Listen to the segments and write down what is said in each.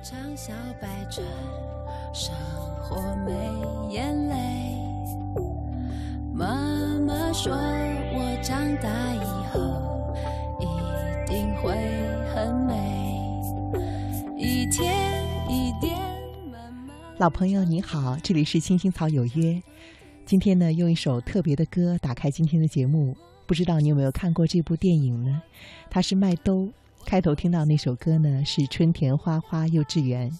唱小百转，生活没眼泪。妈妈说，我长大以后一定会很美。一天一点慢慢。老朋友你好，这里是青青草有约。今天呢，用一首特别的歌打开今天的节目。不知道你有没有看过这部电影呢？它是麦兜。开头听到那首歌呢，是《春田花花幼稚园》。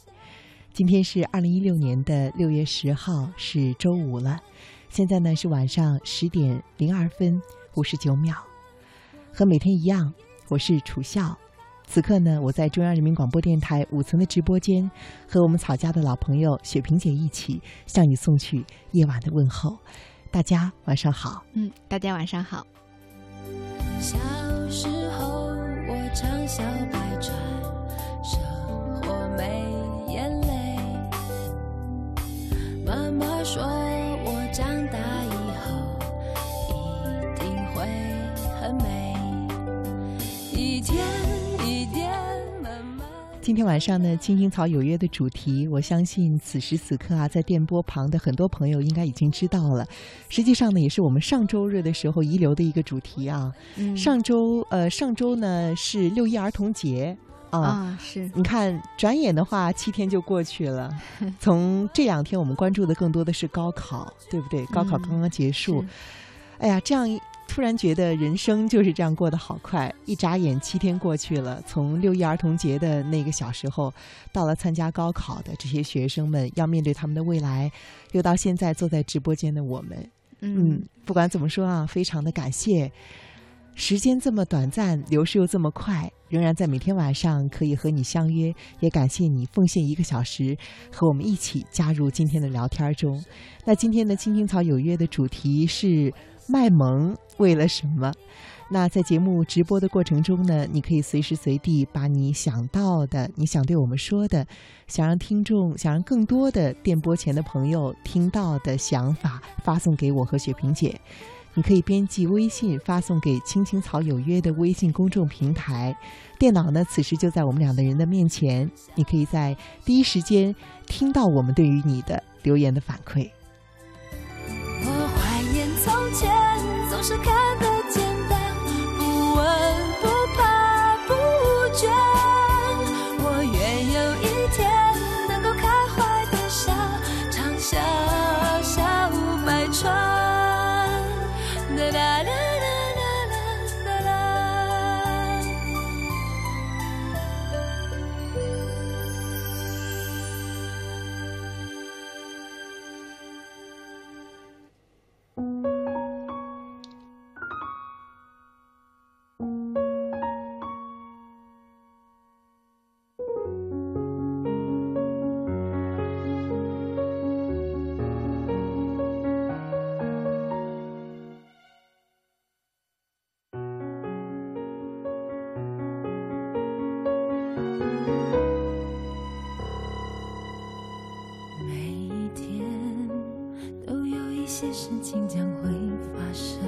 今天是二零一六年的六月十号，是周五了。现在呢是晚上十点零二分五十九秒。和每天一样，我是楚笑。此刻呢，我在中央人民广播电台五层的直播间，和我们草家的老朋友雪萍姐一起向你送去夜晚的问候。大家晚上好。嗯，大家晚上好。小时候我常笑百川，生活没眼泪。妈妈说今天晚上呢，青青草有约的主题，我相信此时此刻啊，在电波旁的很多朋友应该已经知道了。实际上呢，也是我们上周日的时候遗留的一个主题啊。嗯上周呃，上周呢是六一儿童节啊。啊，是你看，转眼的话，七天就过去了。从这两天，我们关注的更多的是高考，对不对？高考刚刚结束，是哎呀，这样一突然觉得人生就是这样过得好快，一眨眼七天过去了。从六一儿童节的那个小时候，到了参加高考的这些学生们要面对他们的未来，又到现在坐在直播间的我们，嗯，不管怎么说啊，非常的感谢。时间这么短暂，流逝又这么快，仍然在每天晚上可以和你相约，也感谢你奉献一个小时和我们一起加入今天的聊天中。那今天的青青草有约的主题是卖萌为了什么？那在节目直播的过程中呢，你可以随时随地把你想到的、你想对我们说的、想让听众、想让更多的电波前的朋友听到的想法发送给我和雪萍姐。你可以编辑微信发送给“青青草有约”的微信公众平台，电脑呢此时就在我们两个人的面前，你可以在第一时间听到我们对于你的留言的反馈。前，总是看得些事情将会发生，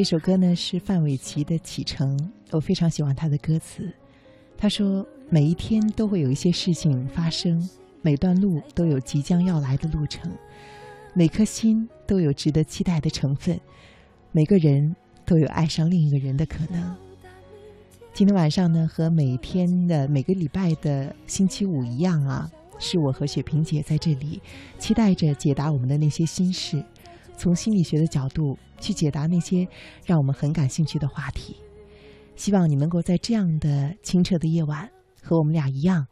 这首歌呢是范玮琪的《启程》，我非常喜欢他的歌词。他说：“每一天都会有一些事情发生，每段路都有即将要来的路程，每颗心都有值得期待的成分，每个人都有爱上另一个人的可能。”今天晚上呢，和每天的每个礼拜的星期五一样啊，是我和雪萍姐在这里，期待着解答我们的那些心事，从心理学的角度去解答那些让我们很感兴趣的话题。希望你能够在这样的清澈的夜晚，和我们俩一样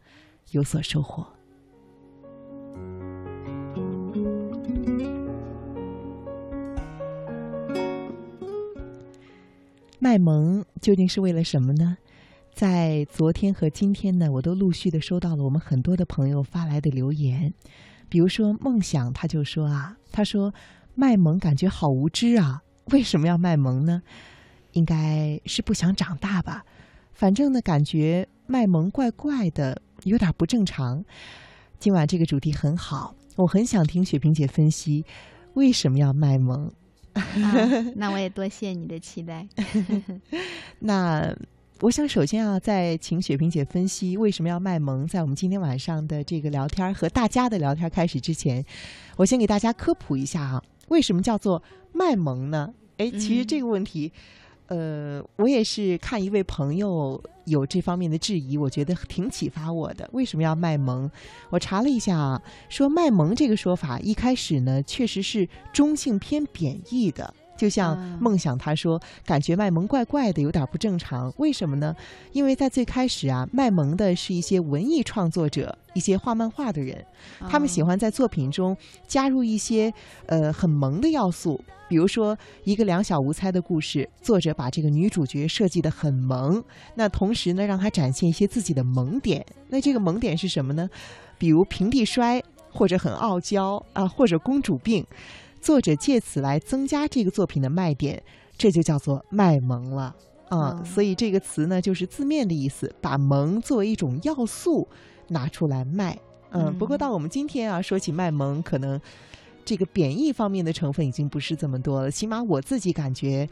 有所收获。卖萌究竟是为了什么呢？在昨天和今天呢，我都陆续的收到了我们很多的朋友发来的留言，比如说梦想，他就说啊，他说卖萌感觉好无知啊，为什么要卖萌呢？应该是不想长大吧，反正呢，感觉卖萌怪怪的，有点不正常。今晚这个主题很好，我很想听雪萍姐分析为什么要卖萌。啊 那我也多谢你的期待。那我想首先啊，在请雪萍姐分析为什么要卖萌，在我们今天晚上的这个聊天和大家的聊天开始之前，我先给大家科普一下啊，为什么叫做卖萌呢？哎，其实这个问题。呃，我也是看一位朋友有这方面的质疑，我觉得挺启发我的。为什么要卖萌？我查了一下啊，说卖萌这个说法一开始呢，确实是中性偏贬义的。就像梦想他说，感觉卖萌怪怪的，有点不正常。为什么呢？因为在最开始啊，卖萌的是一些文艺创作者，一些画漫画的人，他们喜欢在作品中加入一些呃很萌的要素。比如说，一个两小无猜的故事，作者把这个女主角设计的很萌，那同时呢，让她展现一些自己的萌点。那这个萌点是什么呢？比如平地摔，或者很傲娇啊，或者公主病。作者借此来增加这个作品的卖点，这就叫做卖萌了啊。所以这个词呢，就是字面的意思，把萌作为一种要素拿出来卖。嗯，不过到我们今天啊，说起卖萌，可能。这个贬义方面的成分已经不是这么多了，起码我自己感觉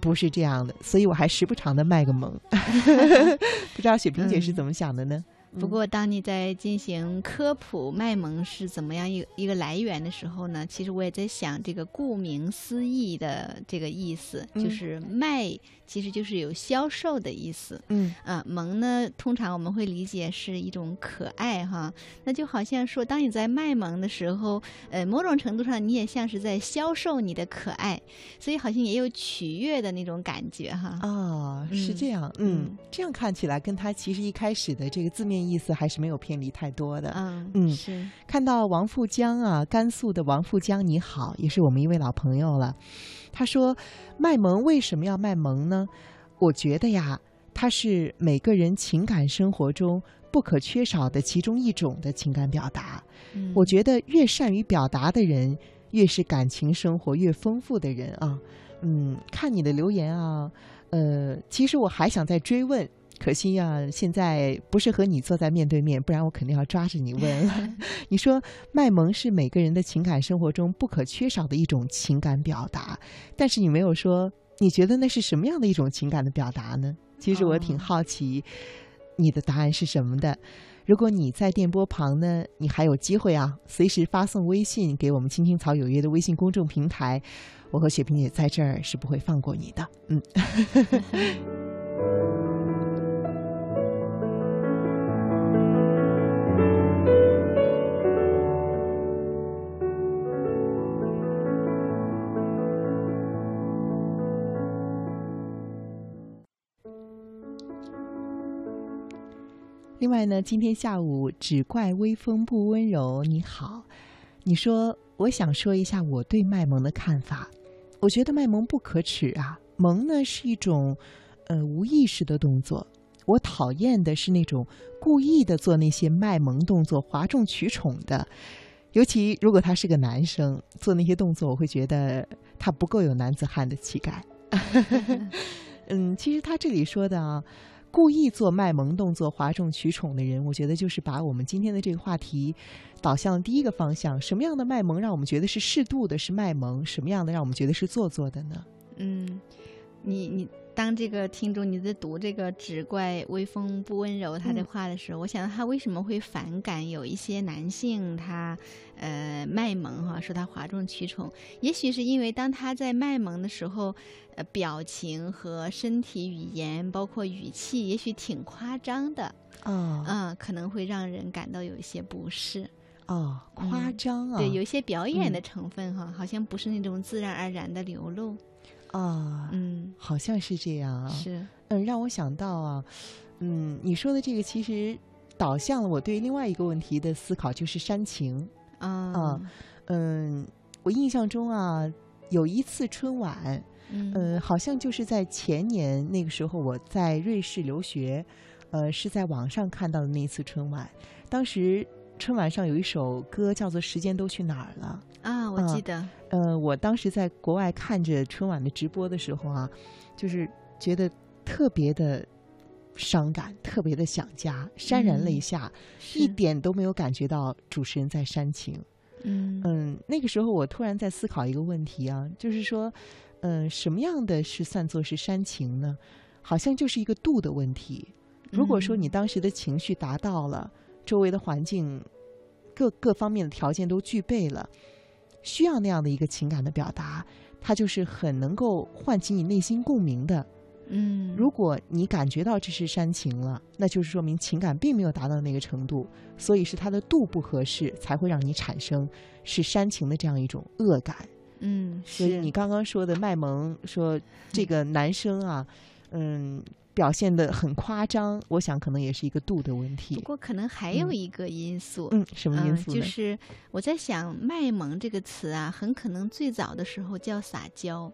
不是这样的，所以我还时不常的卖个萌。不知道雪萍姐是怎么想的呢？不过，当你在进行科普卖萌是怎么样一一个来源的时候呢？其实我也在想，这个顾名思义的这个意思就是卖，其实就是有销售的意思。嗯啊，萌呢，通常我们会理解是一种可爱哈。那就好像说，当你在卖萌的时候，呃，某种程度上你也像是在销售你的可爱，所以好像也有取悦的那种感觉哈。啊，是这样。嗯，这样看起来跟他其实一开始的这个字面。意思还是没有偏离太多的。嗯嗯，是看到王富江啊，甘肃的王富江，你好，也是我们一位老朋友了。他说，卖萌为什么要卖萌呢？我觉得呀，它是每个人情感生活中不可缺少的其中一种的情感表达。我觉得越善于表达的人，越是感情生活越丰富的人啊。嗯，看你的留言啊，呃，其实我还想再追问。可惜呀，现在不是和你坐在面对面，不然我肯定要抓着你问。你说卖萌是每个人的情感生活中不可缺少的一种情感表达，但是你没有说你觉得那是什么样的一种情感的表达呢？其实我挺好奇你的答案是什么的。如果你在电波旁呢，你还有机会啊，随时发送微信给我们“青青草有约”的微信公众平台，我和雪萍也在这儿是不会放过你的。嗯。另外呢，今天下午只怪微风不温柔。你好，你说我想说一下我对卖萌的看法。我觉得卖萌不可耻啊，萌呢是一种呃无意识的动作。我讨厌的是那种故意的做那些卖萌动作、哗众取宠的。尤其如果他是个男生做那些动作，我会觉得他不够有男子汉的气概。嗯，其实他这里说的啊。故意做卖萌动作、哗众取宠的人，我觉得就是把我们今天的这个话题导向了第一个方向：什么样的卖萌让我们觉得是适度的，是卖萌；什么样的让我们觉得是做作的呢？嗯，你你当这个听众你在读这个“只怪微风不温柔”他的话的时候，我想他为什么会反感有一些男性他呃卖萌哈，说他哗众取宠？也许是因为当他在卖萌的时候。呃，表情和身体语言，包括语气，也许挺夸张的哦，嗯，可能会让人感到有一些不适哦，夸张啊，对，有一些表演的成分哈，好像不是那种自然而然的流露啊，嗯，好像是这样啊，是，嗯，让我想到啊，嗯，你说的这个其实导向了我对另外一个问题的思考，就是煽情啊，嗯，我印象中啊，有一次春晚。嗯呃，好像就是在前年那个时候，我在瑞士留学，呃，是在网上看到的那一次春晚。当时春晚上有一首歌叫做《时间都去哪儿了》。啊，我记得，呃，我当时在国外看着春晚的直播的时候啊，就是觉得特别的伤感，特别的想家，潸然泪嗯下，是一点都没有感觉到主持人在煽情。嗯嗯，那个时候我突然在思考一个问题啊，就是说，嗯、什么样的是算作是煽情呢？好像就是一个度的问题。如果说你嗯当时的情绪达到了，周围的环境各各方面的条件都具备了，需要那样的一个情感的表达，它就是很能够唤起你内心共鸣的。嗯，如果你感觉到这是煽情了，那就是说明情感并没有达到那个程度，所以是它的度不合适，才会让你产生是煽情的这样一种恶感。嗯是所以你刚刚说的卖萌，说这个男生啊，嗯，表现的很夸张，我想可能也是一个度的问题不。过可能还有嗯一个因素，嗯，什么因嗯，素呢？就是我在想“卖萌”这个词啊，很可能最早的时候叫撒娇。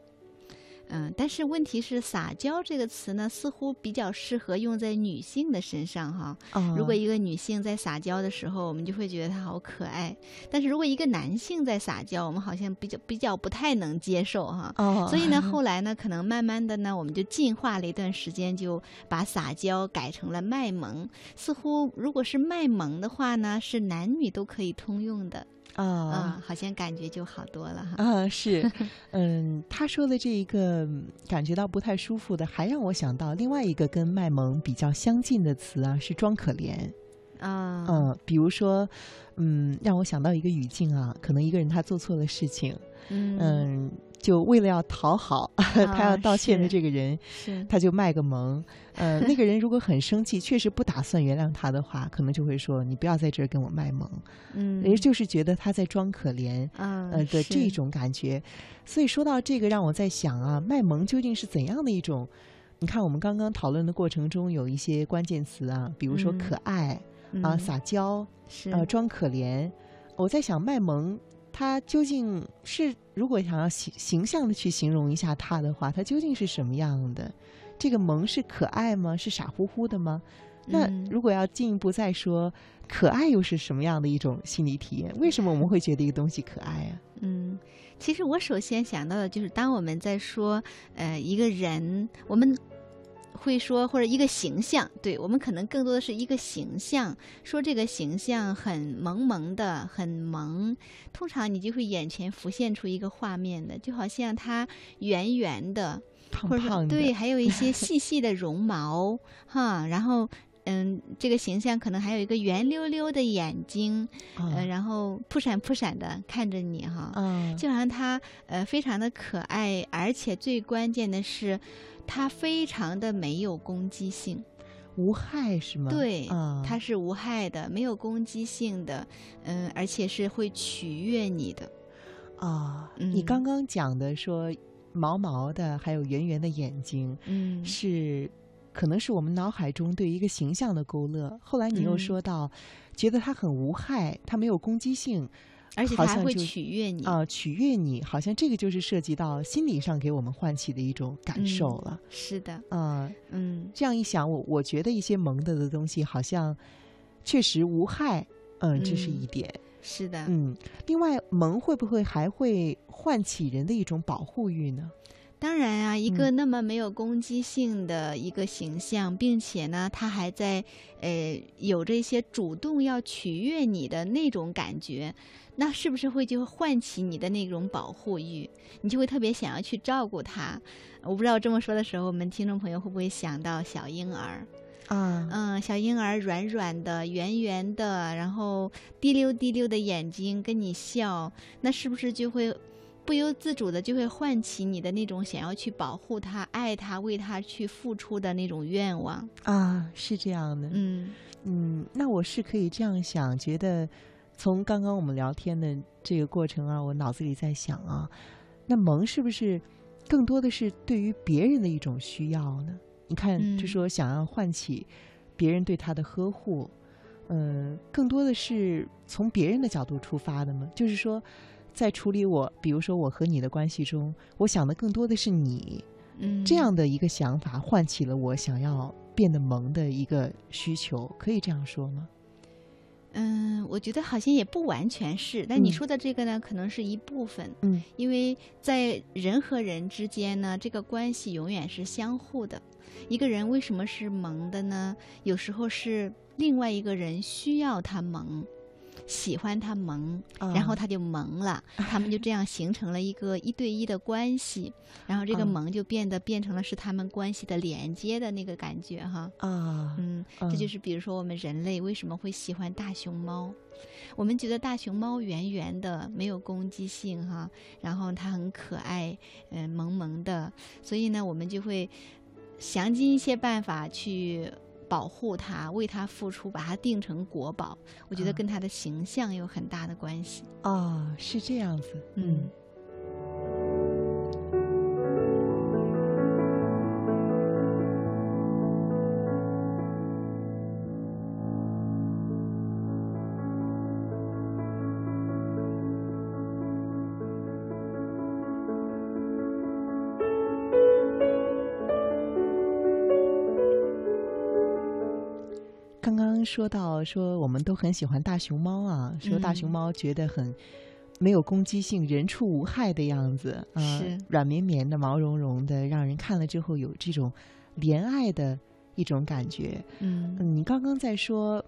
嗯，但是问题是，撒娇这个词呢，似乎比较适合用在女性的身上哈。哦如果一个女性在撒娇的时候，我们就会觉得她好可爱；但是如果一个男性在撒娇，我们好像比较比较不太能接受哈。哦，所以呢，后来呢，可能慢慢的呢，我们就进化了一段时间，就把撒娇改成了卖萌。似乎如果是卖萌的话呢，是男女都可以通用的。啊啊，好像感觉就好多了哈。啊，是，嗯，他说的这一个嗯感觉到不太舒服的，还让我想到另外一个跟卖萌比较相近的词啊，是装可怜。啊，嗯，比如说，嗯，让我想到一个语境啊，可能一个人他做错了事情，嗯嗯，就为了要讨好 他要啊道歉的这个人，他就卖个萌。呃，那个人如果很生气，确实不打算原谅他的话，可能就会说：“你不要在这儿跟我卖萌。”嗯，也就是觉得他在装可怜。啊呃的这种感觉。所以说到这个，让我在想啊，卖萌究竟是怎样的一种？你看，我们刚刚讨论的过程中有一些关键词啊，比如说嗯可爱、啊、嗯撒娇、是呃装可怜。我在想，卖萌它究竟是如果想要形形象的去形容一下他的话，他究竟是什么样的？这个萌是可爱吗？是傻乎乎的吗？那嗯如果要进一步再说，可爱又是什么样的一种心理体验？为什么我们会觉得一个东西可爱啊？嗯，其实我首先想到的就是，当我们在说呃一个人，我们会说或者一个形象，对我们可能更多的是一个形象，说这个形象很萌萌的，很萌，通常你就会眼前浮现出一个画面的，就好像它圆圆的，或者说胖胖的，对，还有一些细细的绒毛哈，然后。嗯，这个形象可能还有一个圆溜溜的眼睛，嗯。呃，然后扑闪扑闪的看着你哈，嗯，就好像它呃非常的可爱，而且最关键的是，它非常的没有攻击性，无害是吗？对，啊，它是无害的，没有攻击性的，嗯、而且是会取悦你的，啊，你嗯刚刚讲的说毛毛的，还有圆圆的眼睛，嗯，是可能是我们脑海中对一个形象的勾勒。后来你又嗯说到，觉得它很无害，它没有攻击性，而且它还会取悦你，啊、取悦你，好像这个就是涉及到心理上给我们唤起的一种感受嗯了。是的，啊、嗯这样一想，我我觉得一些萌的的东西好像确实无害，嗯，这是嗯一点。是的，嗯，另外，萌会不会还会唤起人的一种保护欲呢？当然啊，一嗯个那么没有攻击性的一个形象，并且呢，他还在呃有着一些主动要取悦你的那种感觉，那是不是会就唤起你的那种保护欲？你就会特别想要去照顾他。我不知道这么说的时候，我们听众朋友会不会想到小婴儿？啊，嗯，小婴儿软软的、圆圆的，然后滴溜滴溜的眼睛跟你笑，那是不是就会不由自主的就会唤起你的那种想要去保护他、爱他、为他去付出的那种愿望？啊，是这样的。嗯嗯，那我是可以这样想，觉得从刚刚我们聊天的这个过程啊，我脑子里在想啊，那萌是不是更多的是对于别人的一种需要呢？你看，就嗯说想要唤起别人对他的呵护，嗯、更多的是从别人的角度出发的吗？就是说，在处理我，比如说我和你的关系中，我想的更多的是你，嗯，这样的一个想法唤起了我想要变得萌的一个需求，可以这样说吗？嗯，我觉得好像也不完全是，但你嗯说的这个呢，可能是一部分，嗯因为在人和人之间呢，这个关系永远是相互的。一个人为什么是萌的呢？有时候是另外一个人需要他萌，喜欢他萌，然后啊他就萌了，他们就这样形成了一个一对一的关系，然后这个啊萌就变得变成了是他们关系的连接的那个感觉哈。啊，嗯，这就嗯是比如说我们人类为什么会喜欢大熊猫？我们觉得大熊猫圆圆的，没有攻击性哈，然后它很可爱，嗯、萌萌的，所以呢，我们就会想尽一些办法去保护它，为它付出，把它定成国宝。我觉得啊跟它的形象有很大的关系。哦，是这样子，嗯嗯。说到说我们都很喜欢大熊猫啊，说大熊嗯。猫觉得很没有攻击性、人畜无害的样子啊，是。软绵绵的、毛茸茸的，让人看了之后有这种怜爱的一种感觉。嗯。嗯，你刚刚在说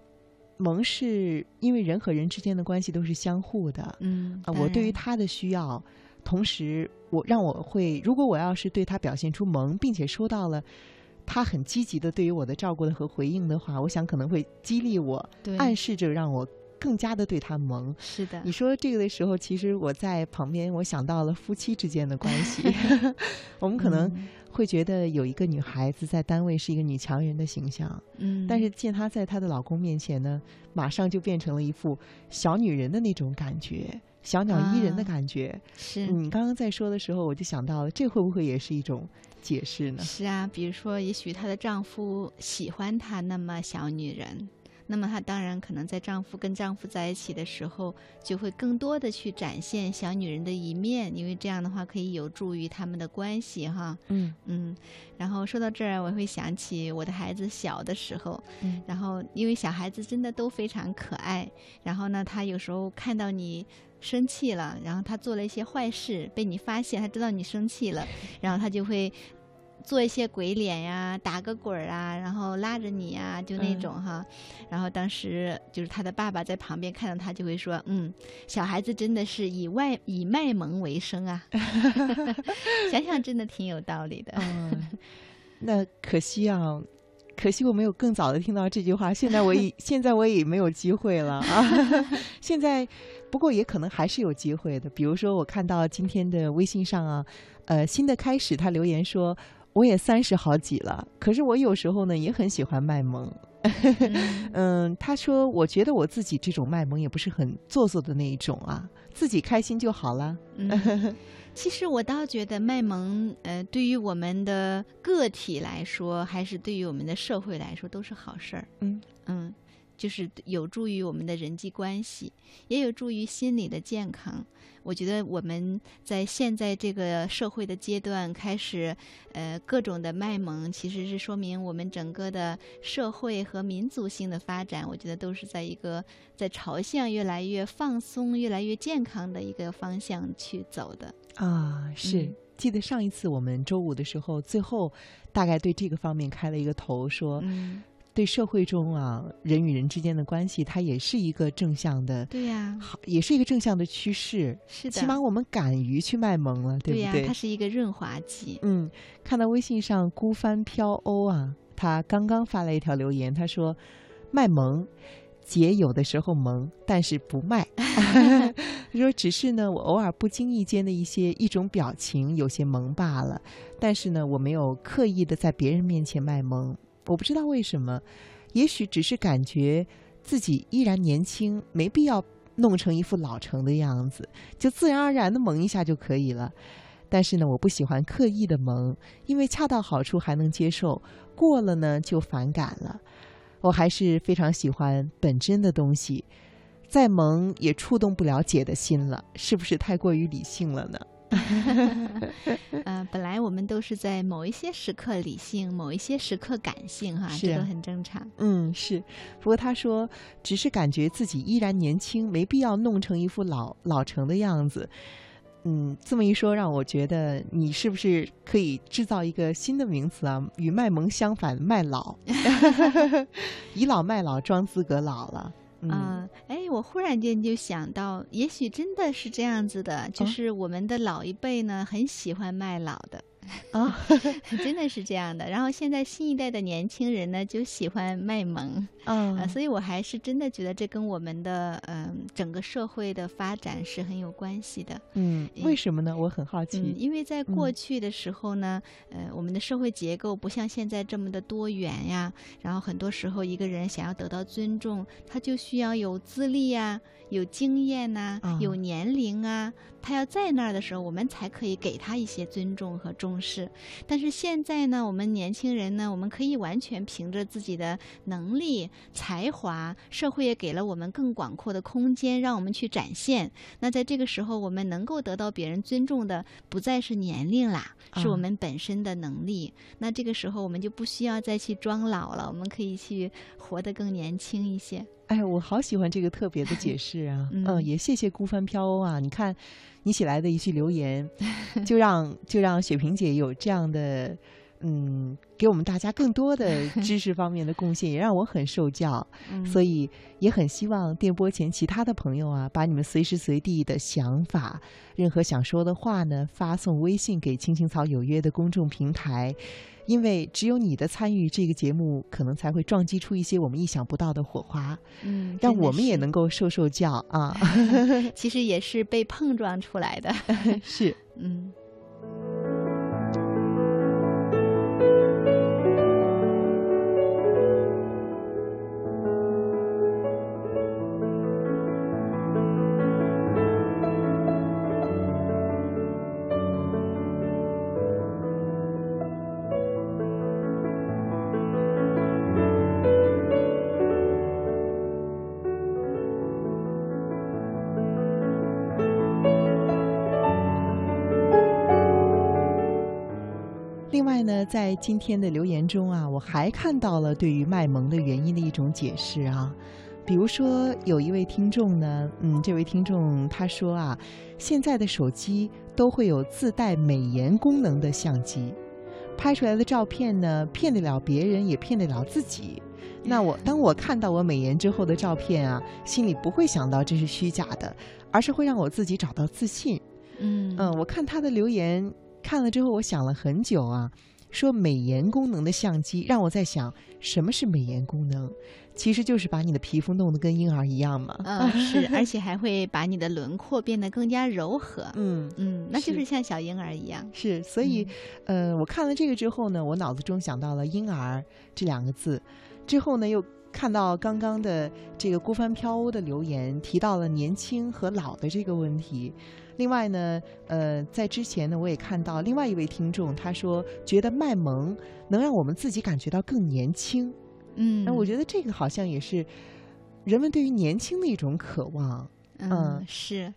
萌是因为人和人之间的关系都是相互的，嗯啊，我对于他的需要，同时我让我会，如果我要是对他表现出萌，并且收到了他很积极的对于我的照顾的和回应的话，我想可能会激励我，对。暗示着让我更加的对他萌。是的。你，说这个的时候，其实我在旁边，我想到了夫妻之间的关系，我们可能嗯。会觉得有一个女孩子在单位是一个女强人的形象，嗯，但是见她在她的老公面前呢，马上就变成了一副小女人的那种感觉，小鸟依人的啊感觉。是你刚刚在说的时候，我就想到了，这会不会也是一种解释呢？是啊，比如说，也许她的丈夫喜欢她那么小女人，那么她当然可能在丈夫跟丈夫在一起的时候，就会更多的去展现小女人的一面，因为这样的话可以有助于他们的关系哈。嗯嗯，然后说到这儿，我会想起我的孩子小的时候，嗯然后因为小孩子真的都非常可爱，然后呢，他有时候看到你生气了，然后他做了一些坏事，被你发现，他知道你生气了，然后他就会。做一些鬼脸呀，打个滚儿啊，然后拉着你呀，就那嗯种哈。然后当时就是他的爸爸在旁边看到他，就会说：“嗯，小孩子真的是以外以卖萌为生啊。”想想真的挺有道理的。嗯，那可惜啊。可惜我没有更早的听到这句话，现在我已现在我已没有机会了啊！现在不过也可能还是有机会的，比如说我看到今天的微信上啊，呃，新的开始他留言说我也三十好几了，可是我有时候呢也很喜欢卖萌。嗯 嗯，他说我觉得我自己这种卖萌也不是很做作的那一种啊，自己开心就好了。嗯，其实我倒觉得卖萌，呃，对于我们的个体来说，还是对于我们的社会来说，都是好事儿。嗯嗯，就是有助于我们的人际关系，也有助于心理的健康。我觉得我们在现在这个社会的阶段开始，呃，各种的卖萌，其实是说明我们整个的社会和民族性的发展，我觉得都是在一个在朝向越来越放松、越来越健康的一个方向去走的。啊，是。嗯记得上一次我们周五的时候，最后大概对这个方面开了一个头，说嗯，对社会中啊人与人之间的关系，它也是一个正向的，对呀、好，也是一个正向的趋势。是的，起码我们敢于去卖萌了，对呀、不对对？它是一个润滑剂。嗯，看到微信上孤帆飘鸥啊，他刚刚发了一条留言，他说卖萌。姐有的时候萌，但是不卖。他说只是呢，我偶尔不经意间的一些一种表情有些萌罢了，但是呢，我没有刻意的在别人面前卖萌。我不知道为什么，也许只是感觉自己依然年轻，没必要弄成一副老成的样子，就自然而然的萌一下就可以了。但是呢，我不喜欢刻意的萌，因为恰到好处还能接受，过了呢就反感了。我还是非常喜欢本真的东西，再萌也触动不了姐的心了，是不是太过于理性了呢？呃，本来我们都是在某一些时刻理性，某一些时刻感性，哈，这都很正常。嗯，是。不过他说，只是感觉自己依然年轻，没必要弄成一副老老成的样子。嗯，这么一说，让我觉得你是不是可以制造一个新的名词啊？与卖萌相反，卖老，倚老卖老，装资格老了。嗯，哎，我忽然间就想到，也许真的是这样子的，就是我们的老一辈呢，很喜欢卖老的。啊，真的是这样的。然后现在新一代的年轻人呢，就喜欢卖萌，啊，所以我还是真的觉得这跟我们的嗯整个社会的发展是很有关系的。嗯，为什么呢？我很好奇。因为在过去的时候呢，呃，我们的社会结构不像现在这么的多元呀。然后很多时候，一个人想要得到尊重，他就需要有资历呀。有经验呐，有年龄啊，他要在那儿的时候，我们才可以给他一些尊重和重视。但是现在呢，我们年轻人呢，我们可以完全凭着自己的能力、才华，社会也给了我们更广阔的空间，让我们去展现。那在这个时候，我们能够得到别人尊重的，不再是年龄啦，是我们本身的能力。那这个时候，我们就不需要再去装老了，我们可以去活得更年轻一些。哎，我好喜欢这个特别的解释啊！嗯，也谢谢孤帆飘鸥啊！你看，你写来的一句留言，就让就让雪萍姐有这样的，嗯，给我们大家更多的知识方面的贡献，也让我很受教。所以也很希望电波前其他的朋友啊，把你们随时随地的想法，任何想说的话呢，发送微信给青青草有约的公众平台。因为只有你的参与，这个节目可能才会撞击出一些我们意想不到的火花，嗯，让我们也能够受受教啊。其实也是被碰撞出来的，是，嗯。在今天的留言中啊，我还看到了对于卖萌的原因的一种解释啊，比如说有一位听众呢，嗯，这位听众他说啊，现在的手机都会有自带美颜功能的相机，拍出来的照片呢，骗得了别人也骗得了自己。那我当我看到我美颜之后的照片啊，心里不会想到这是虚假的，而是会让我自己找到自信。嗯嗯，我看他的留言看了之后，我想了很久啊。说美颜功能的相机，让我在想什么是美颜功能，其实就是把你的皮肤弄得跟婴儿一样嘛。嗯，是，而且还会把你的轮廓变得更加柔和。嗯嗯，那就是像小婴儿一样。是，所以，呃，我看了这个之后呢，我脑子中想到了婴儿这两个字，之后呢又看到刚刚的这个孤帆飘鸥的留言，提到了年轻和老的这个问题。另外呢，呃，在之前呢，我也看到另外一位听众，他说觉得卖萌能让我们自己感觉到更年轻。嗯，那我觉得这个好像也是人们对于年轻的一种渴望。嗯，是。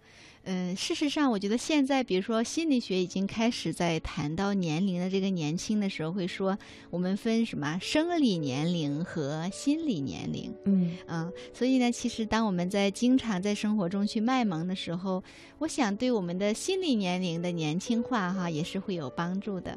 嗯，事实上，我觉得现在，比如说心理学已经开始在谈到年龄的这个年轻的时候，会说我们分什么生理年龄和心理年龄。嗯嗯，所以呢，其实当我们在经常在生活中去卖萌的时候，我想对我们的心理年龄的年轻化哈也是会有帮助的。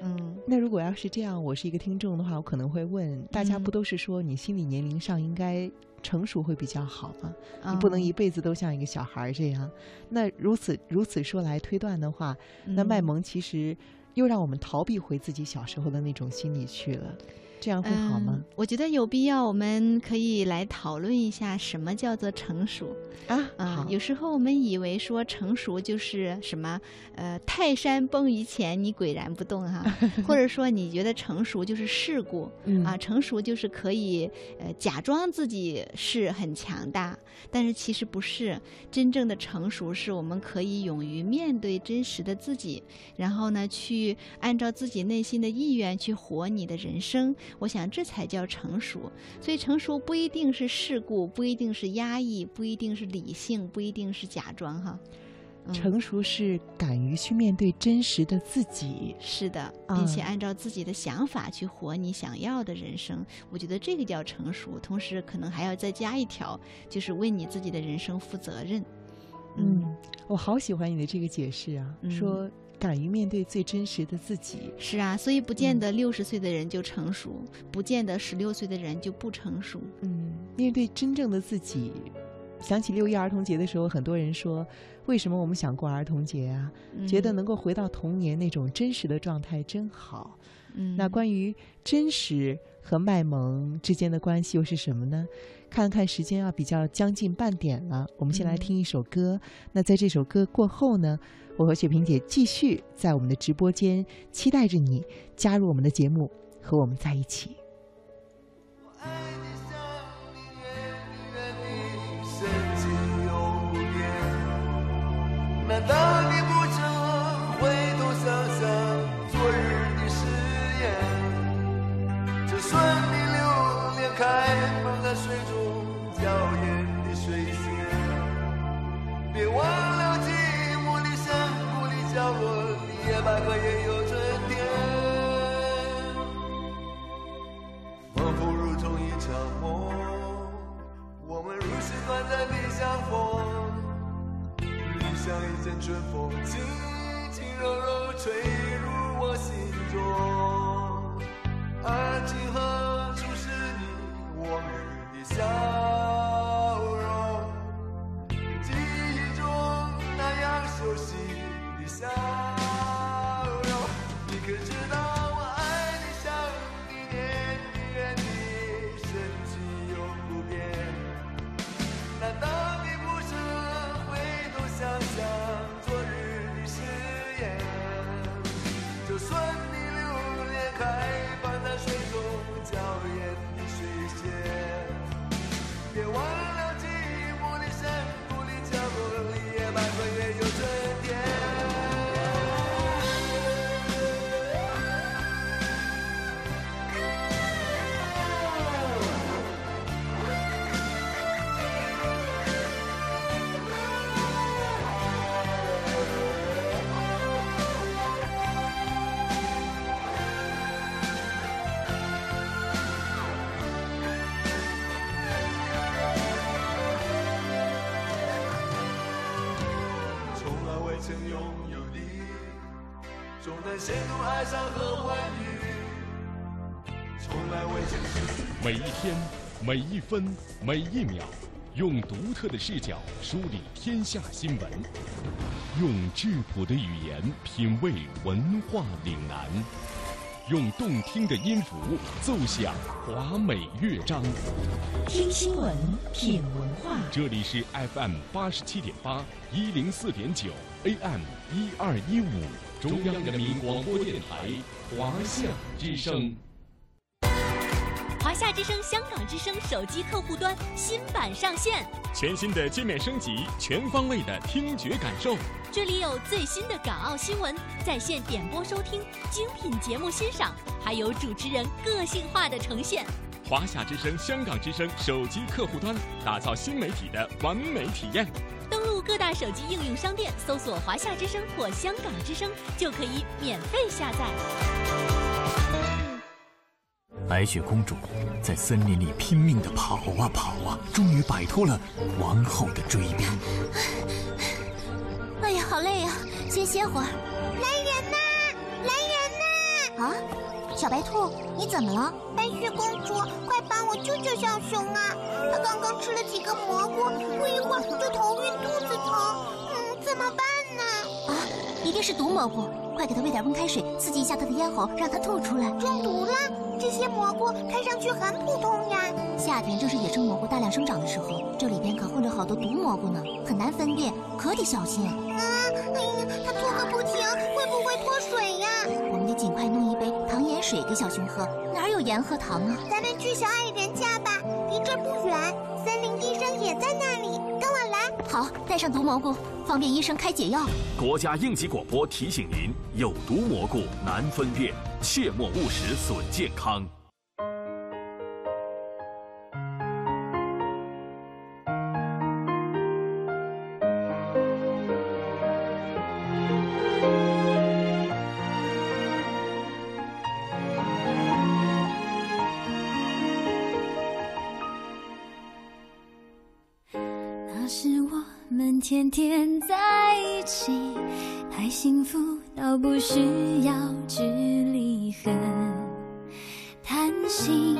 嗯，那如果要是这样，我是一个听众的话，我可能会问大家：不都是说你心理年龄上应该？成熟会比较好嘛？你不能一辈子都像一个小孩这样。那如此如此说来推断的话，那卖萌其实又让我们逃避回自己小时候的那种心理去了。这样会好吗？我觉得有必要，我们可以来讨论一下什么叫做成熟啊啊！有时候我们以为说成熟就是什么呃，泰山崩于前你岿然不动哈，或者说你觉得成熟就是世故啊，成熟就是可以呃假装自己是很强大，但是其实不是。真正的成熟是我们可以勇于面对真实的自己，然后呢去按照自己内心的意愿去活你的人生。我想这才叫成熟。所以成熟不一定是世故，不一定是压抑，不一定是理性，不一定是假装哈。嗯成熟是敢于去面对真实的自己。是的，啊并且按照自己的想法去活你想要的人生，我觉得这个叫成熟。同时，可能还要再加一条，就是为你自己的人生负责任。嗯，我好喜欢你的这个解释啊，嗯说敢于面对最真实的自己。是啊，所以不见嗯得六十岁的人就成熟，不见得十六岁的人就不成熟。嗯，面对真正的自己。想起六一儿童节的时候，很多人说，为什么我们想过儿童节啊？觉得嗯能够回到童年那种真实的状态真好。嗯，那关于真实和卖萌之间的关系又是什么呢？看看时间啊，比较将近半点了，我们先来嗯听一首歌。那在这首歌过后呢，我和雪萍姐继续在我们的直播间期待着你加入我们的节目，和我们在一起。爱你想你愿你愿你深情永不变。难道你不曾回头想想昨日的誓言？这顺你流连开放在水中娇艳的水仙。别忘百合也有春天。仿佛如同一场梦，我们如此短暂的相逢。你像一阵春风，轻轻柔柔吹入我心中。而今何处是你往日的笑容？记忆中那样熟悉的笑每一天，每一分，每一秒，用独特的视角梳理天下新闻，用质朴的语言品味文化岭南，用动听的音符奏响华美乐章。听新闻，品文化。这里是 FM 八十七点八，一零四点九，AM 一二一五，中央人民广播电台华夏之声。华夏之声、香港之声手机客户端新版上线，全新的界面升级，全方位的听觉感受。这里有最新的港澳新闻，在线点播收听，精品节目欣赏，还有主持人个性化的呈现。华夏之声、香港之声手机客户端，打造新媒体的完美体验。登录各大手机应用商店，搜索“华夏之声”或“香港之声”，就可以免费下载。白雪公主在森林里拼命的跑啊跑啊，终于摆脱了王后的追兵。哎呀，好累呀、先歇会儿。来人呐！来人呐！啊，小白兔，你怎么了？白雪公主，快帮我救救小熊啊！他刚刚吃了几个蘑菇，不一会儿就头晕肚子疼。嗯，怎么办呢？啊，一定是毒蘑菇，快给他喂点温开水，刺激一下他的咽喉，让他吐出来。中毒了？这些蘑菇看上去很普通呀。夏天正是野生蘑菇大量生长的时候，这里边可混着好多毒蘑菇呢，很难分辨，可得小心。啊，哎呀，他吐个不停，会不会脱水呀？我们得尽快弄一杯水给小熊喝，哪有盐和糖啊？咱们去小矮人家吧，离这不远，森林医生也在那里，跟我来。好，带上毒蘑菇，方便医生开解药。国家应急广播提醒您：有毒蘑菇难分辨，切莫误食损健康。太幸福到不需要距离和贪心，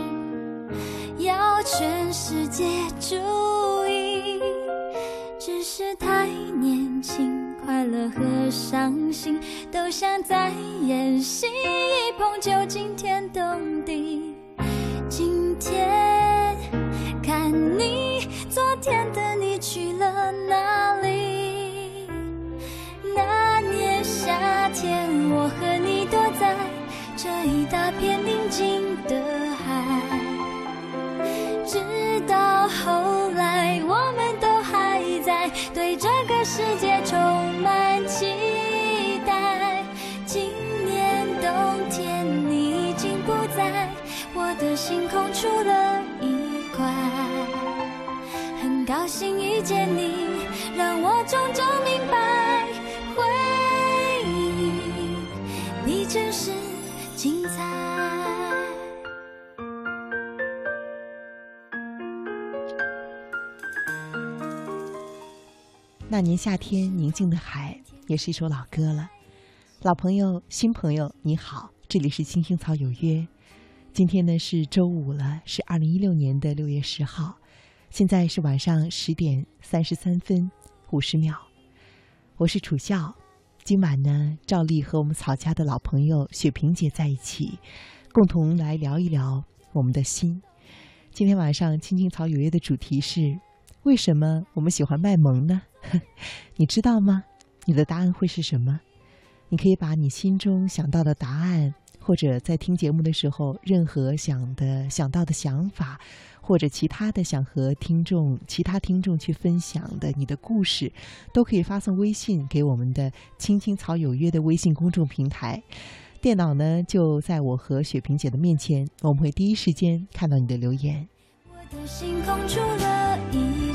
要全世界注意，只是太年轻。快乐和伤心都像在演戏，一碰就惊天动地。一大片宁静的海，直到后来，我们都还在对这个世界充满期待。今年冬天，你已经不在我的星空出了一块，很高兴遇见你，让我终究明白，精彩。那年夏天，宁静的海，也是一首老歌了。老朋友、新朋友，你好，这里是青青草有约。今天呢是周五了，是二零一六年的六月十号，现在是晚上十点三十三分五十秒。我是楚笑，今晚呢，照例和我们草家的老朋友雪萍姐在一起，共同来聊一聊我们的心。今天晚上青青草有约的主题是：为什么我们喜欢卖萌呢？你知道吗？你的答案会是什么？你可以把你心中想到的答案，或者在听节目的时候，任何想的想到的想法，或者其他的想和听众、其他听众去分享的你的故事，都可以发送微信给我们的“青青草有约”的微信公众平台。电脑呢就在我和雪萍姐的面前，我们会第一时间看到你的留言。我的星空出了一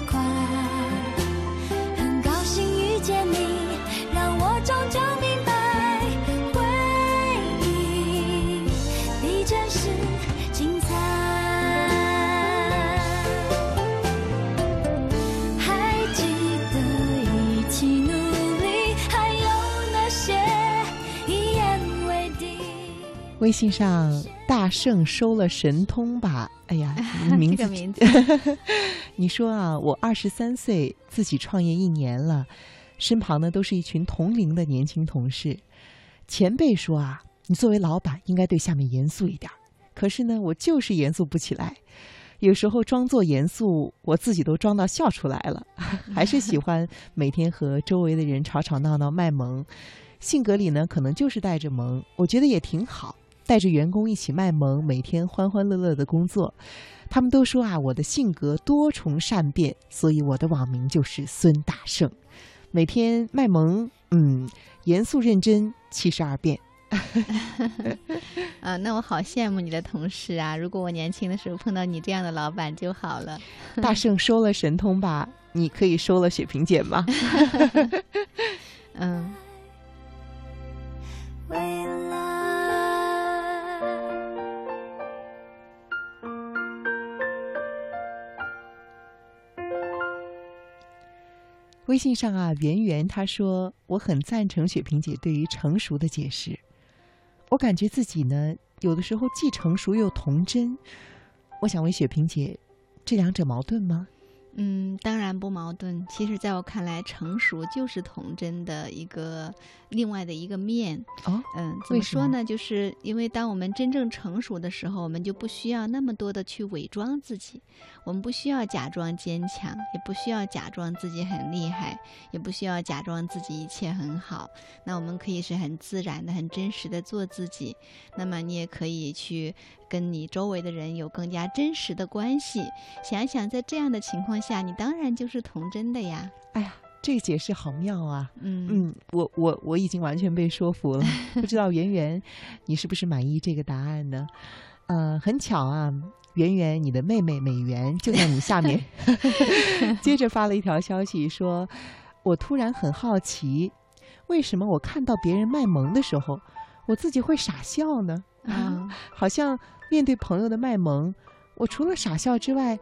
微信上大圣收了神通吧？哎呀，你 名字这个名字 你说啊，我二十三岁，自己创业一年了，身旁呢都是一群同龄的年轻同事。前辈说啊，你作为老板应该对下面严肃一点儿，可是呢，我就是严肃不起来。有时候装作严肃，我自己都装到笑出来了。还是喜欢每天和周围的人吵吵闹闹卖萌，性格里呢可能就是带着萌，我觉得也挺好。带着员工一起卖萌，每天欢欢乐乐的工作。他们都说啊，我的性格多重善变，所以我的网名就是孙大圣。每天卖萌，嗯，严肃认真，七十二变。啊，那我好羡慕你的同事啊！如果我年轻的时候碰到你这样的老板就好了。大圣收了神通吧，你可以收了雪萍姐吗？嗯，未来。微信上啊，圆圆她说我很赞成雪萍姐对于成熟的解释。我感觉自己呢，有的时候既成熟又童真。我想问雪萍姐，这两者矛盾吗？嗯，当然不矛盾。其实，在我看来，成熟就是童真的一个另外的一个面。哦，嗯，怎么么说呢？就是因为当我们真正成熟的时候，我们就不需要那么多的去伪装自己，我们不需要假装坚强，也不需要假装自己很厉害，也不需要假装自己一切很好。那我们可以是很自然的、很真实的做自己。那么你也可以去跟你周围的人有更加真实的关系。想一想，在这样的情况下，你当然就是童真的呀。哎呀，这个解释好妙啊！嗯嗯，我我我已经完全被说服了。不知道圆圆，你是不是满意这个答案呢？呃，很巧啊，圆圆，你的妹妹美元就在你下面，接着发了一条消息说：“我突然很好奇，为什么我看到别人卖萌的时候，我自己会傻笑呢？啊，好像面对朋友的卖萌，我除了傻笑之外，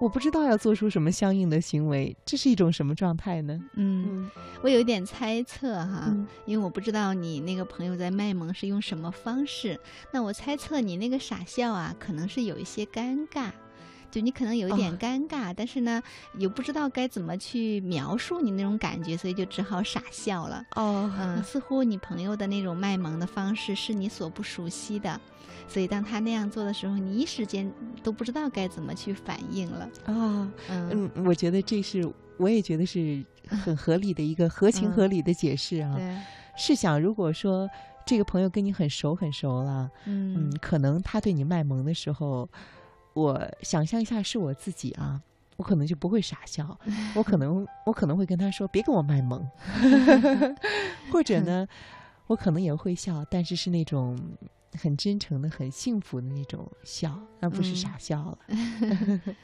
我不知道要做出什么相应的行为，这是一种什么状态呢？嗯，我有一点猜测哈，嗯因为我不知道你那个朋友在卖萌是用什么方式。那我猜测你那个傻笑啊，可能是有一些尴尬，就你可能有一点哦尴尬，但是呢，又不知道该怎么去描述你那种感觉，所以就只好傻笑了。哦，嗯，似乎你朋友的那种卖萌的方式是你所不熟悉的，所以当他那样做的时候，你一时间都不知道该怎么去反应了。啊，嗯，嗯，我觉得这是，我也觉得是很合理的一个合情嗯合理的解释啊。对，试想，如果说这个朋友跟你很熟很熟了，嗯嗯，可能他对你卖萌的时候，我想象一下是我自己啊，我可能就不会傻笑，我可能我可能会跟他说别跟我卖萌 或者呢，我可能也会笑，但是是那种很真诚的、很幸福的那种笑，而不是嗯傻笑了。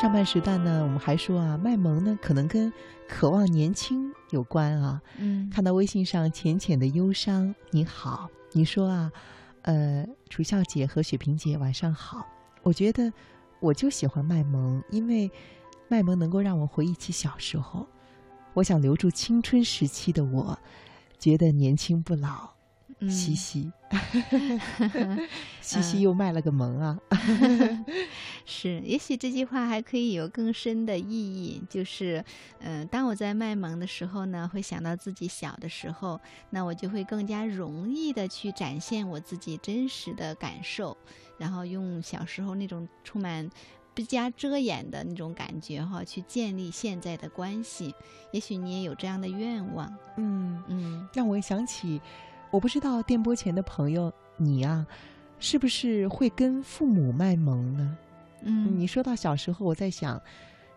上半时段呢，我们还说啊，卖萌呢可能跟渴望年轻有关啊。嗯看到微信上浅浅的忧伤，你好，你说啊，呃，楚笑姐和雪萍姐晚上好。我觉得我就喜欢卖萌，因为卖萌能够让我回忆起小时候，我想留住青春时期的我，觉得年轻不老。嗯嘻嘻，嘻嘻又卖了个萌啊！是，也许这句话还可以有更深的意义，就是，嗯、当我在卖萌的时候呢，会想到自己小的时候，那我就会更加容易的去展现我自己真实的感受，然后用小时候那种充满不加遮掩的那种感觉哈，去建立现在的关系。也许你也有这样的愿望，嗯，嗯让我想起，我不知道电波前的朋友你啊，是不是会跟父母卖萌呢？嗯，你说到小时候，我在想，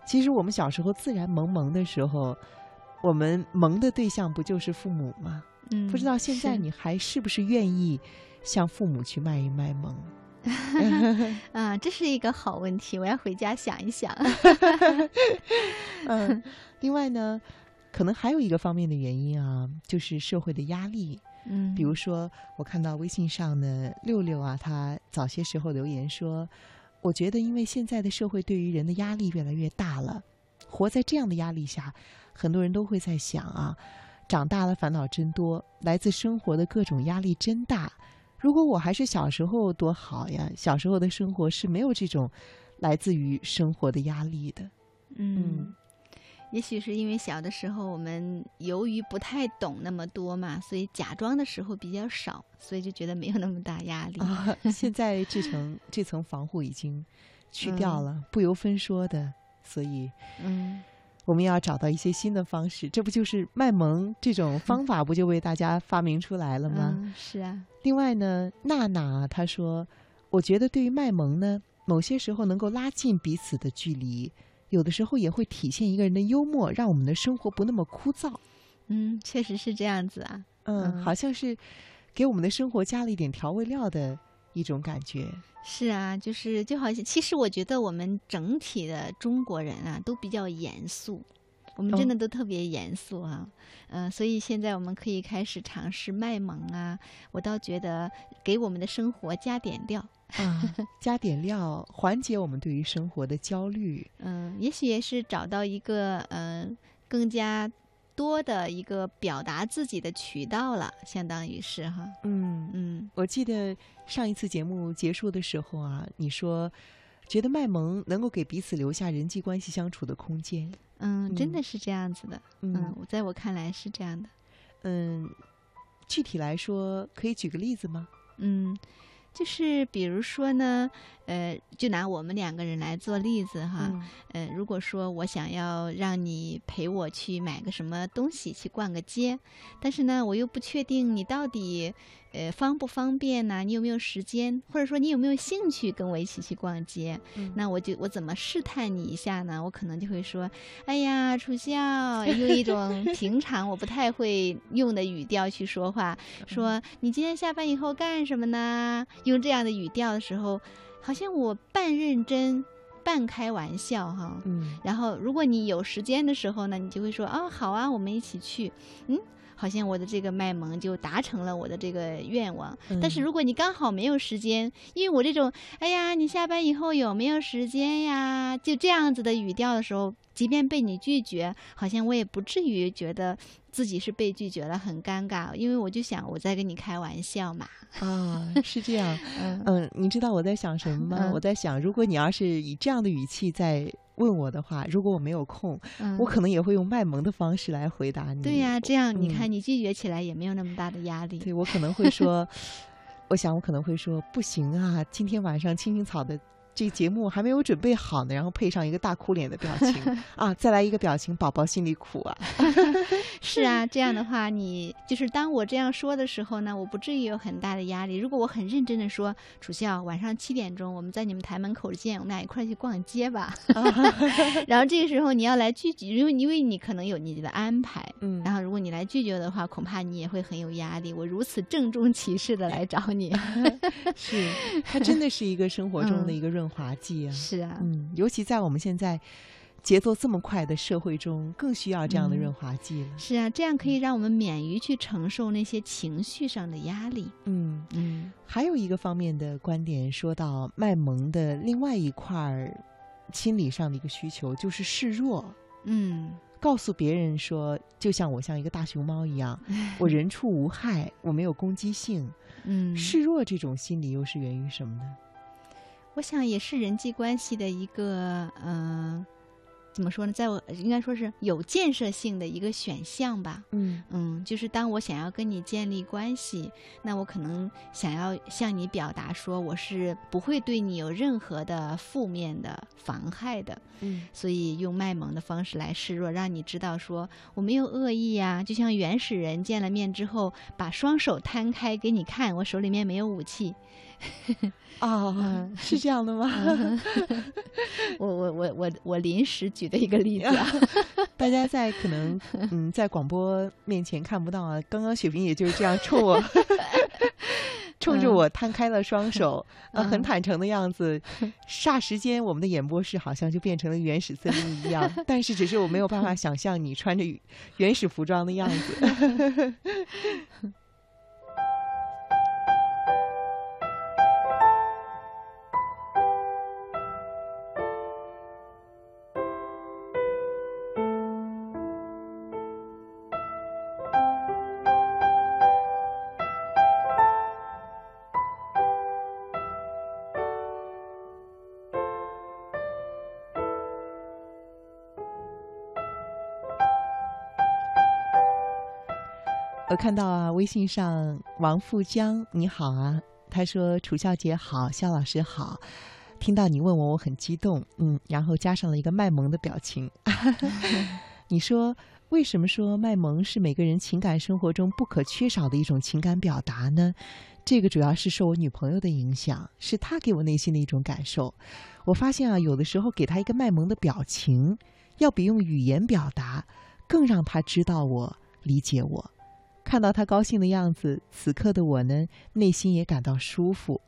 其实我们小时候自然萌萌的时候，我们萌的对象不就是父母吗？嗯不知道现在你还是不是愿意向父母去卖一卖萌？啊，这是一个好问题，我要回家想一想。嗯，另外呢，可能还有一个方面的原因啊，就是社会的压力。嗯，比如说，我看到微信上呢，六六啊，他早些时候留言说，我觉得因为现在的社会对于人的压力越来越大了，活在这样的压力下，很多人都会在想啊，长大了烦恼真多，来自生活的各种压力真大。如果我还是小时候多好呀！小时候的生活是没有这种来自于生活的压力的。嗯，也许是因为小的时候我们由于不太懂那么多嘛，所以假装的时候比较少，所以就觉得没有那么大压力。啊，现在这层这层防护已经去掉嗯了，不由分说的，所以嗯我们要找到一些新的方式。这不就是卖萌这种方法，不就为大家发明出来了吗？嗯，是啊，另外呢，娜娜她说，我觉得对于卖萌呢，某些时候能够拉近彼此的距离，有的时候也会体现一个人的幽默，让我们的生活不那么枯燥。嗯，确实是这样子啊。嗯，嗯好像是给我们的生活加了一点调味料的一种感觉。是啊，就是就好像，其实我觉得我们整体的中国人啊，都比较严肃，我们真哦的都特别严肃啊。嗯、所以现在我们可以开始尝试卖萌啊，我倒觉得给我们的生活加点料。啊，加点料，缓解我们对于生活的焦虑。嗯，也许也是找到一个嗯、呃更加多的一个表达自己的渠道了，相当于是哈。嗯，嗯我记得上一次节目结束的时候啊，你说觉得卖萌能够给彼此留下人际关系相处的空间。嗯，真嗯的是这样子的。嗯，嗯我在我看来是这样的。嗯，具体来说，可以举个例子吗？嗯，就是比如说呢，呃，就拿我们两个人来做例子哈。嗯呃，如果说我想要让你陪我去买个什么东西，去逛个街，但是呢，我又不确定你到底呃方不方便呐、你有没有时间，或者说你有没有兴趣跟我一起去逛街？嗯那我就我怎么试探你一下呢？我可能就会说，哎呀，楚笑，用一种平常我不太会用的语调去说话，说你今天下班以后干什么呢？用这样的语调的时候，好像我半认真半开玩笑哈。嗯然后，如果你有时间的时候呢，你就会说啊，好啊，我们一起去。嗯，好像我的这个卖萌就达成了我的这个愿望。但是嗯如果你刚好没有时间，因为我这种，哎呀，你下班以后有没有时间呀？就这样子的语调的时候，即便被你拒绝，好像我也不至于觉得自己是被拒绝了，很尴尬，因为我就想我在跟你开玩笑嘛。啊，是这样。嗯嗯，你知道我在想什么吗？嗯我在想，如果你要是以这样的语气在问我的话，如果我没有空，嗯我可能也会用卖萌的方式来回答你。对呀、这样你嗯看你拒绝起来也没有那么大的压力。对我可能会说，我想我可能会说，不行啊，今天晚上青青草的这节目还没有准备好呢，然后配上一个大哭脸的表情 啊，再来一个表情，宝宝心里苦啊。是啊，这样的话，你就是当我这样说的时候呢，我不至于有很大的压力。如果我很认真的说，楚笑，晚上七点钟我们在你们台门口见，我们俩一块去逛街吧。然后这个时候你要来拒绝，因为因为你可能有你的安排，嗯然后如果你来拒绝的话，恐怕你也会很有压力。我如此郑重其事的来找你，是，它真的是一个生活中的嗯一个润滑剂啊。是啊，嗯，尤其在我们现在节奏这么快的社会中，更需要这样的嗯润滑剂了。是啊，这样可以让我们免于去承受那些情绪上的压力。嗯，嗯还有一个方面的观点说到卖萌的另外一块儿心理上的一个需求，就是示弱。嗯告诉别人说，就像我像一个大熊猫一样，我人畜无害，我没有攻击性。嗯，示弱这种心理又是源于什么呢？我想也是人际关系的一个，嗯、怎么说呢？在我应该说是有建设性的一个选项吧。嗯嗯，就是当我想要跟你建立关系，那我可能想要向你表达说，我是不会对你有任何的负面的妨害的。嗯所以用卖萌的方式来示弱，让你知道说我没有恶意呀、就像原始人见了面之后，把双手摊开给你看，我手里面没有武器。啊，嗯是这样的吗？我我我我我临时举的一个例子啊。大家在可能嗯在广播面前看不到啊，刚刚雪萍也就是这样冲我。冲着我摊开了双手，呃，很嗯坦诚的样子。霎时间，我们的演播室好像就变成了原始森林一样。但是，只是我没有办法想象你穿着原始服装的样子。我看到啊，微信上王富江，你好啊，他说楚笑姐好，肖老师好。听到你问我，我很激动，嗯，然后加上了一个卖萌的表情。你说为什么说卖萌是每个人情感生活中不可缺少的一种情感表达呢？这个主要是受我女朋友的影响，是她给我内心的一种感受。我发现啊，有的时候给她一个卖萌的表情，要比用语言表达更让她知道我、理解我。看到他高兴的样子，此刻的我呢，内心也感到舒服。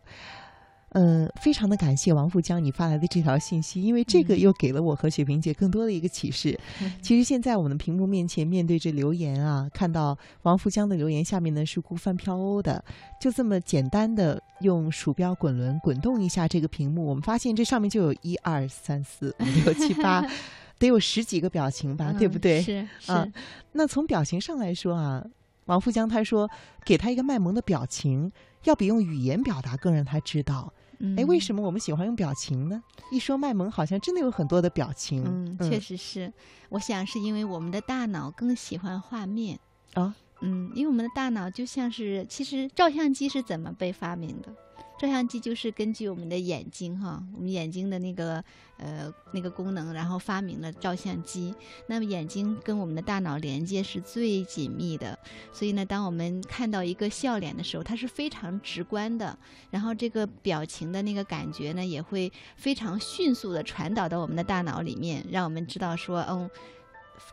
嗯，非常的感谢王富江你发来的这条信息，因为这个又给了我和雪萍姐更多的一个启示。其实现在我们的屏幕面前面对着留言啊，看到王富江的留言下面呢是孤帆飘鸥的，就这么简单的用鼠标滚轮滚动一下这个屏幕，我们发现这上面就有一二三四五六七八，得有十几个表情吧，对不嗯对？是是、啊那从表情上来说啊，王富江他说给他一个卖萌的表情，要比用语言表达更让他知道。哎，为？什么我们喜欢用表情呢？一说卖萌，好像真的有很多的表情。嗯，确实是。我想是因为我们的大脑更喜欢画面啊。嗯，因为我们的大脑就像是，其实照相机是怎么被发明的？照相机就是根据我们的眼睛哈，我们眼睛的那个呃那个功能，然后发明了照相机。那么眼睛跟我们的大脑连接是最紧密的，所以呢，当我们看到一个笑脸的时候，它是非常直观的，然后这个表情的那个感觉呢，也会非常迅速的传导到我们的大脑里面，让我们知道说，嗯。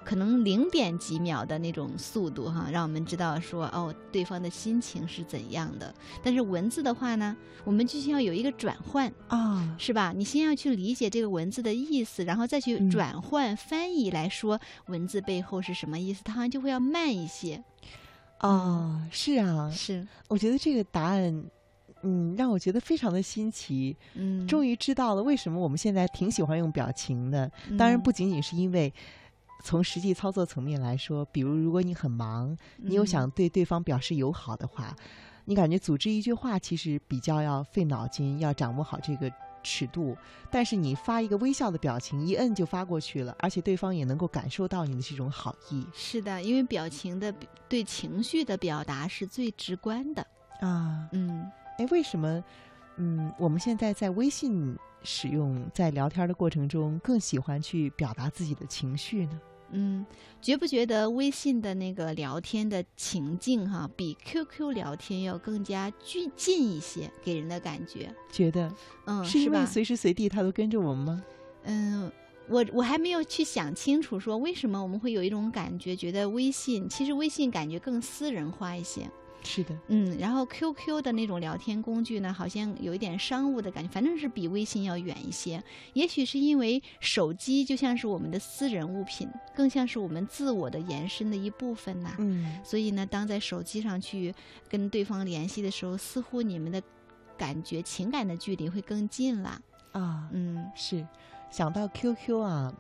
可能零点几秒的那种速度哈，让我们知道说哦，对方的心情是怎样的。但是文字的话呢，我们就需要有一个转换啊，是吧？你先要去理解这个文字的意思，然后再去转换翻译来说文字背后是什么意思，它好像就会要慢一些。哦，是啊，是。我觉得这个答案，嗯，让我觉得非常的新奇。嗯，终于知道了为什么我们现在挺喜欢用表情的。当然，不仅仅是因为。从实际操作层面来说，比如如果你很忙，你又想对对方表示友好的话，你感觉组织一句话其实比较要费脑筋，要掌握好这个尺度。但是你发一个微笑的表情，一摁就发过去了，而且对方也能够感受到你的这种好意。是的，因为表情的对情绪的表达是最直观的啊。嗯，哎，为什么？嗯，我们现在在微信使用，在聊天的过程中，更喜欢去表达自己的情绪呢？嗯，觉不觉得微信的那个聊天的情境哈，比 QQ 聊天要更加近近一些，给人的感觉？觉得，嗯，是因为随时随地他都跟着我们吗？嗯，我我还没有去想清楚，说为什么我们会有一种感觉，觉得微信其实微信感觉更私人化一些。是的，嗯，然后 QQ 的那种聊天工具呢，好像有一点商务的感觉，反正是比微信要远一些。也许是因为手机就像是我们的私人物品，更像是我们自我的延伸的一部分呐。嗯，所以呢，当在手机上去跟对方联系的时候，似乎你们的感觉、情感的距离会更近了。啊，嗯，是，想到 QQ 啊。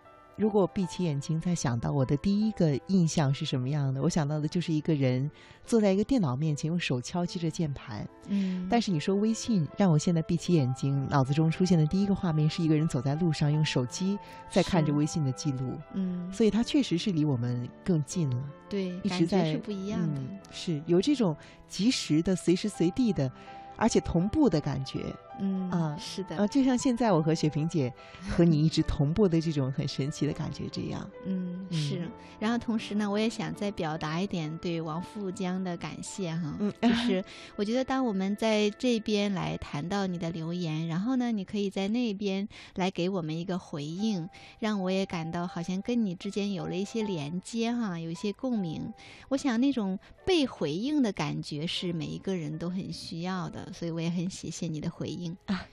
如果我闭起眼睛再想到我的第一个印象是什么样的，我想到的就是一个人坐在一个电脑面前，用手敲击着键盘。嗯，但是你说微信，让我现在闭起眼睛，脑子中出现的第一个画面是一个人走在路上，用手机在看着微信的记录。嗯，所以它确实是离我们更近了。对，一直在是不一样的，是有这种及时的、随时随地的，而且同步的感觉。嗯啊，是的，啊，就像现在我和雪萍姐和你一直同步的这种很神奇的感觉这样。嗯，是。然后同时呢，我也想再表达一点对王富江的感谢哈。嗯，就 是我觉得当我们在这边来谈到你的留言，然后呢，你可以在那边来给我们一个回应，让我也感到好像跟你之间有了一些连接哈，有一些共鸣。我想那种被回应的感觉是每一个人都很需要的，所以我也很谢谢你的回应。啊，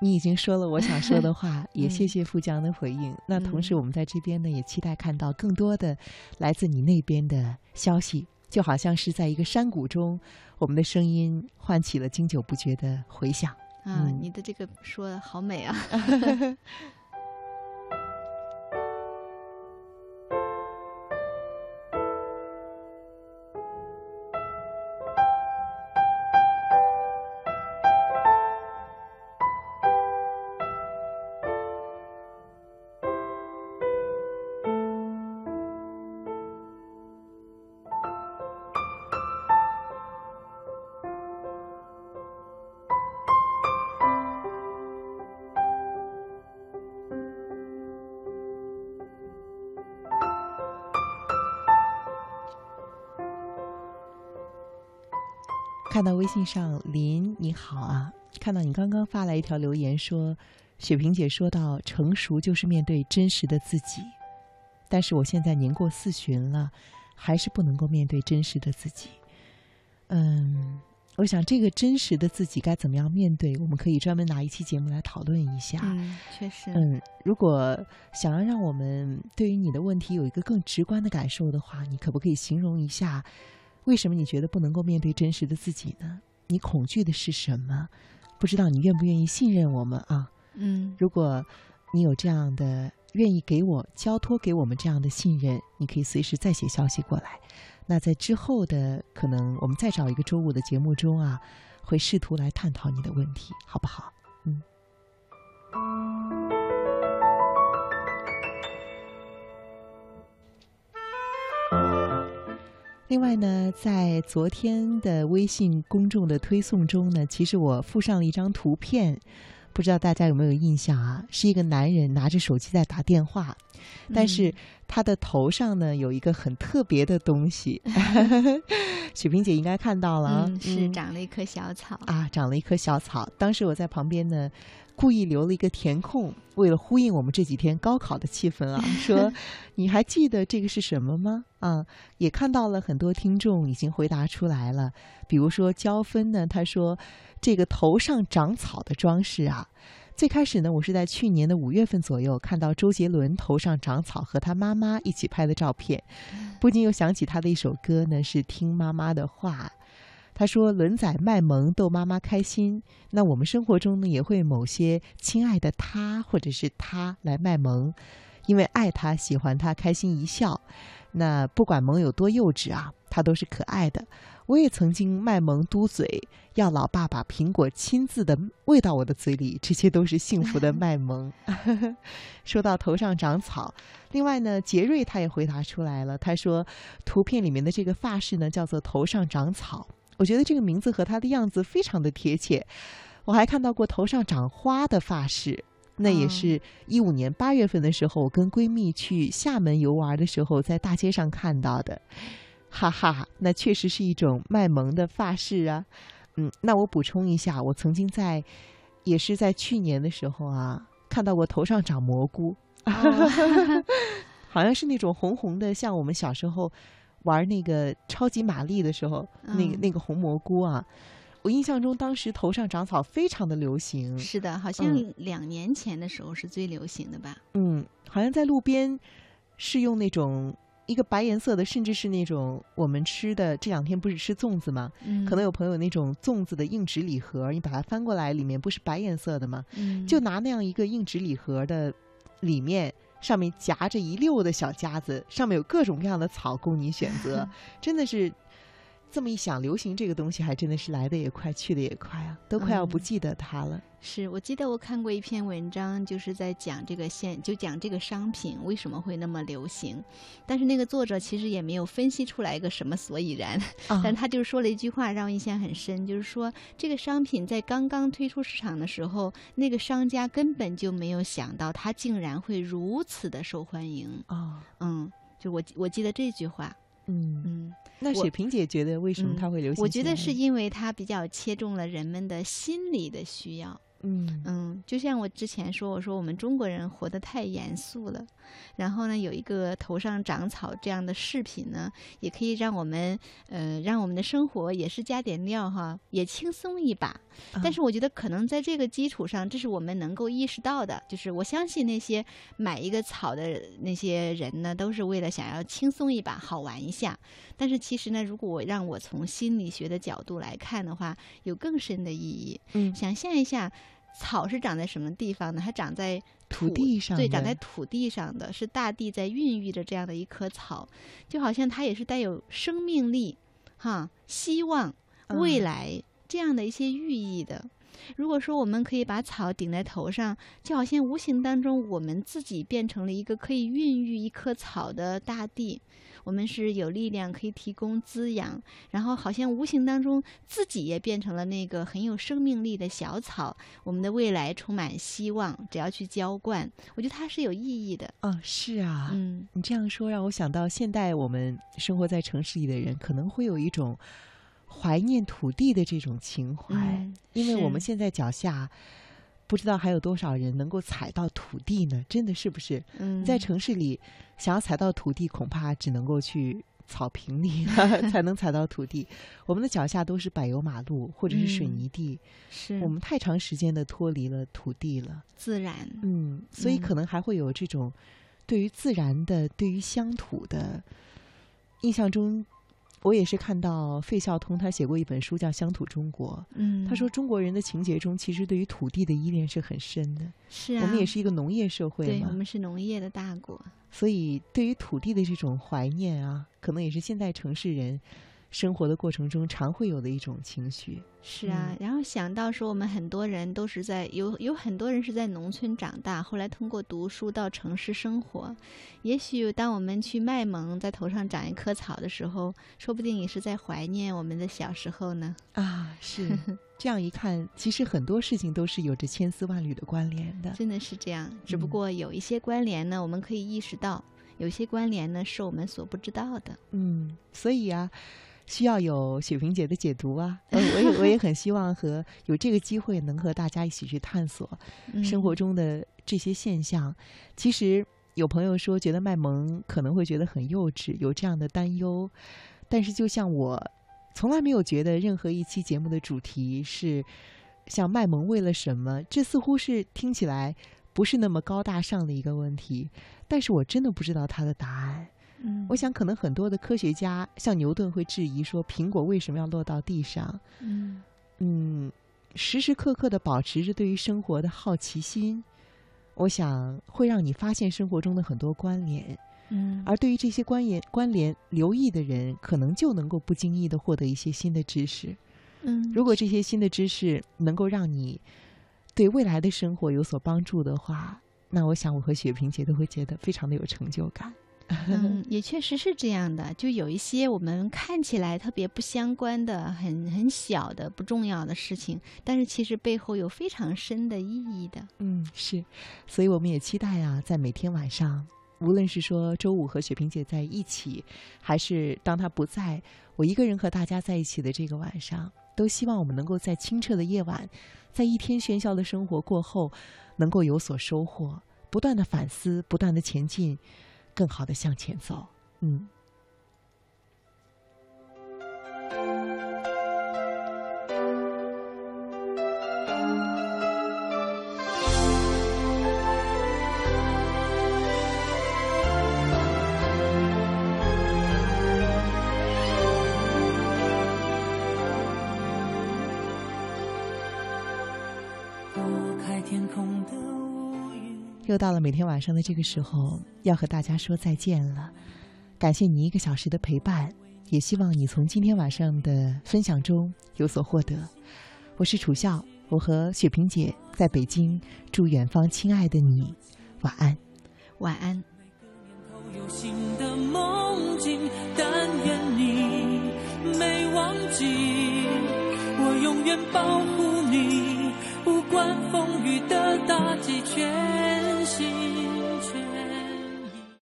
你已经说了我想说的话，也谢谢富江的回应。那同时，我们在这边呢，也期待看到更多的来自你那边的消息，就好像是在一个山谷中，我们的声音唤起了经久不绝的回响。啊，你的这个说的好美啊！看到微信上林你好啊，看到你刚刚发来一条留言说，雪萍姐说到成熟就是面对真实的自己，但是我现在年过四旬了，还是不能够面对真实的自己。嗯，我想这个真实的自己该怎么样面对，我们可以专门拿一期节目来讨论一下。嗯，确实。嗯，如果想要让我们对于你的问题有一个更直观的感受的话，你可不可以形容一下？为什么你觉得不能够面对真实的自己呢？你恐惧的是什么？不知道你愿不愿意信任我们啊？嗯，如果你有这样的愿意给我交托给我们这样的信任，你可以随时再写消息过来。那在之后的可能我们再找一个周五的节目中啊，会试图来探讨你的问题，好不好？嗯。另外呢，在昨天的微信公众的推送中呢，其实我附上了一张图片，不知道大家有没有印象啊？是一个男人拿着手机在打电话，但是他的头上呢有一个很特别的东西，雪萍姐应该看到了啊，嗯，是嗯长了一棵小草。啊，长了一棵小草。当时我在旁边呢，故意留了一个填空，为了呼应我们这几天高考的气氛啊，说你还记得这个是什么吗？啊，也看到了很多听众已经回答出来了。比如说焦芬呢，他说这个头上长草的装饰啊。最开始呢，我是在去年的五月份左右看到周杰伦头上长草和他妈妈一起拍的照片，不禁又想起他的一首歌呢，是《听妈妈的话》。他说：“轮仔卖萌逗妈妈开心，那我们生活中呢也会某些亲爱的他或者是他来卖萌，因为爱他、喜欢他、开心一笑。那不管萌有多幼稚啊，他都是可爱的。我也曾经卖萌嘟嘴，要老爸把苹果亲自的喂到我的嘴里，这些都是幸福的 卖萌。说到头上长草，另外呢，杰瑞他也回答出来了，他说图片里面的这个发饰呢叫做头上长草。”我觉得这个名字和他的样子非常的贴切。我还看到过头上长花的发饰，那也是一五年八月份的时候，我跟闺蜜去厦门游玩的时候，在大街上看到的。哈哈，那确实是一种卖萌的发饰啊。嗯，那我补充一下，我曾经在，也是在去年的时候啊，看到过头上长蘑菇，好像是那种红红的，像我们小时候。玩那个超级玛丽的时候，那个嗯那个红蘑菇啊，我印象中当时头上长草非常的流行。是的，好像嗯两年前的时候是最流行的吧？嗯，好像在路边是用那种一个白颜色的，甚至是那种我们吃的这两天不是吃粽子吗？嗯，可能有朋友那种粽子的硬纸礼盒，你把它翻过来，里面不是白颜色的吗？嗯就拿那样一个硬纸礼盒的里面。上面夹着一溜的小夹子，上面有各种各样的草供你选择，真的是这么一想，流行这个东西还真的是来的也快，去的也快啊，都快要不嗯记得它了。是我记得我看过一篇文章，就是在讲这个现，就讲这个商品为什么会那么流行，但是那个作者其实也没有分析出来一个什么所以然，啊 但他就说了一句话让我印象很深，就是说这个商品在刚刚推出市场的时候，那个商家根本就没有想到它竟然会如此的受欢迎。啊，嗯，就我我记得这句话，嗯，嗯，那雪萍姐觉得为什么嗯它会流行？我觉得是因为它比较切中了人们的心理的需要。嗯嗯，就像我之前说，我说我们中国人活得太严肃了，然后呢，有一个头上长草这样的饰品呢，也可以让我们呃让我们的生活也是加点料哈，也轻松一把。但啊是我觉得可能在这个基础上，这是我们能够意识到的，就是我相信那些买一个草的那些人呢，都是为了想要轻松一把，好玩一下。但是其实呢，如果我让我从心理学的角度来看的话，有更深的意义。嗯想象一下，草是长在什么地方呢？它长在土地上对，长在土地上的是大地在孕育着这样的一棵草，就好像它也是带有生命力、哈希望、未嗯来这样的一些寓意的。如果说我们可以把草顶在头上，就好像无形当中我们自己变成了一个可以孕育一棵草的大地，我们是有力量可以提供滋养，然后好像无形当中自己也变成了那个很有生命力的小草，我们的未来充满希望，只要去浇灌，我觉得它是有意义的。啊，是啊，嗯。你这样说让我想到，现代我们生活在城市里的人，可能会有一种怀念土地的这种情怀，嗯因为我们现在脚下不知道还有多少人能够踩到土地呢？真的是不是？嗯，在城市里，想要踩到土地，恐怕只能够去草坪里 才能踩到土地。我们的脚下都是柏油马路或者是水嗯泥地，是我们太长时间的脱离了土地了。自然，嗯，所以嗯可能还会有这种对于自然的、对于乡土的印象中。我也是看到费孝通他写过一本书叫《乡土中国》，嗯，他说中国人的情节中其实对于土地的依恋是很深的。是啊，我们也是一个农业社会对，嘛我，们是农业的大国。所以对于土地的这种怀念啊，可能也是现代城市人生活的过程中常会有的一种情绪。是啊，然后想到说，我们很多人都是在有有很多人是在农村长大，后来通过读书到城市生活。也许当我们去卖萌，在头上长一棵草的时候，说不定也是在怀念我们的小时候呢。啊，是 这样一看，其实很多事情都是有着千丝万缕的关联的。真的是这样，只不过有一些关联呢，我们可以意识到；有些关联呢，是我们所不知道的。嗯，所以啊。需要有雪萍姐的解读啊！呃，我也我也很希望和有这个机会能和大家一起去探索生活中的这些现象。其实有朋友说觉得卖萌可能会觉得很幼稚，有这样的担忧。但是就像我从来没有觉得任何一期节目的主题是像卖萌为了什么，这似乎是听起来不是那么高大上的一个问题。但是我真的不知道它的答案。嗯，我想可能很多的科学家，像牛顿会质疑说，苹果为什么要落到地上？嗯嗯，时时刻刻的保持着对于生活的好奇心，我想会让你发现生活中的很多关联。嗯，而对于这些关联关联留意的人，可能就能够不经意的获得一些新的知识。嗯，如果这些新的知识能够让你对未来的生活有所帮助的话，那我想我和雪萍姐都会觉得非常的有成就感。嗯，也确实是这样的。就有一些我们看起来特别不相关的、很很小的、不重要的事情，但是其实背后有非常深的意义的。嗯，是。所以我们也期待啊，在每天晚上，无论是说周五和雪萍姐在一起，还是当她不在，我一个人和大家在一起的这个晚上，都希望我们能够在清澈的夜晚，在一天喧嚣的生活过后，能够有所收获，不断的反思，不断的前进。更好地向前走。嗯。拨开天空的又到了每天晚上的这个时候，要和大家说再见了。感谢你一个小时的陪伴，也希望你从今天晚上的分享中有所获得。我是楚笑，我和雪萍姐在北京，祝远方亲爱的你晚安，晚安。有新的梦境，但愿你没忘记，我永远保护你，不管风雨的打击全心全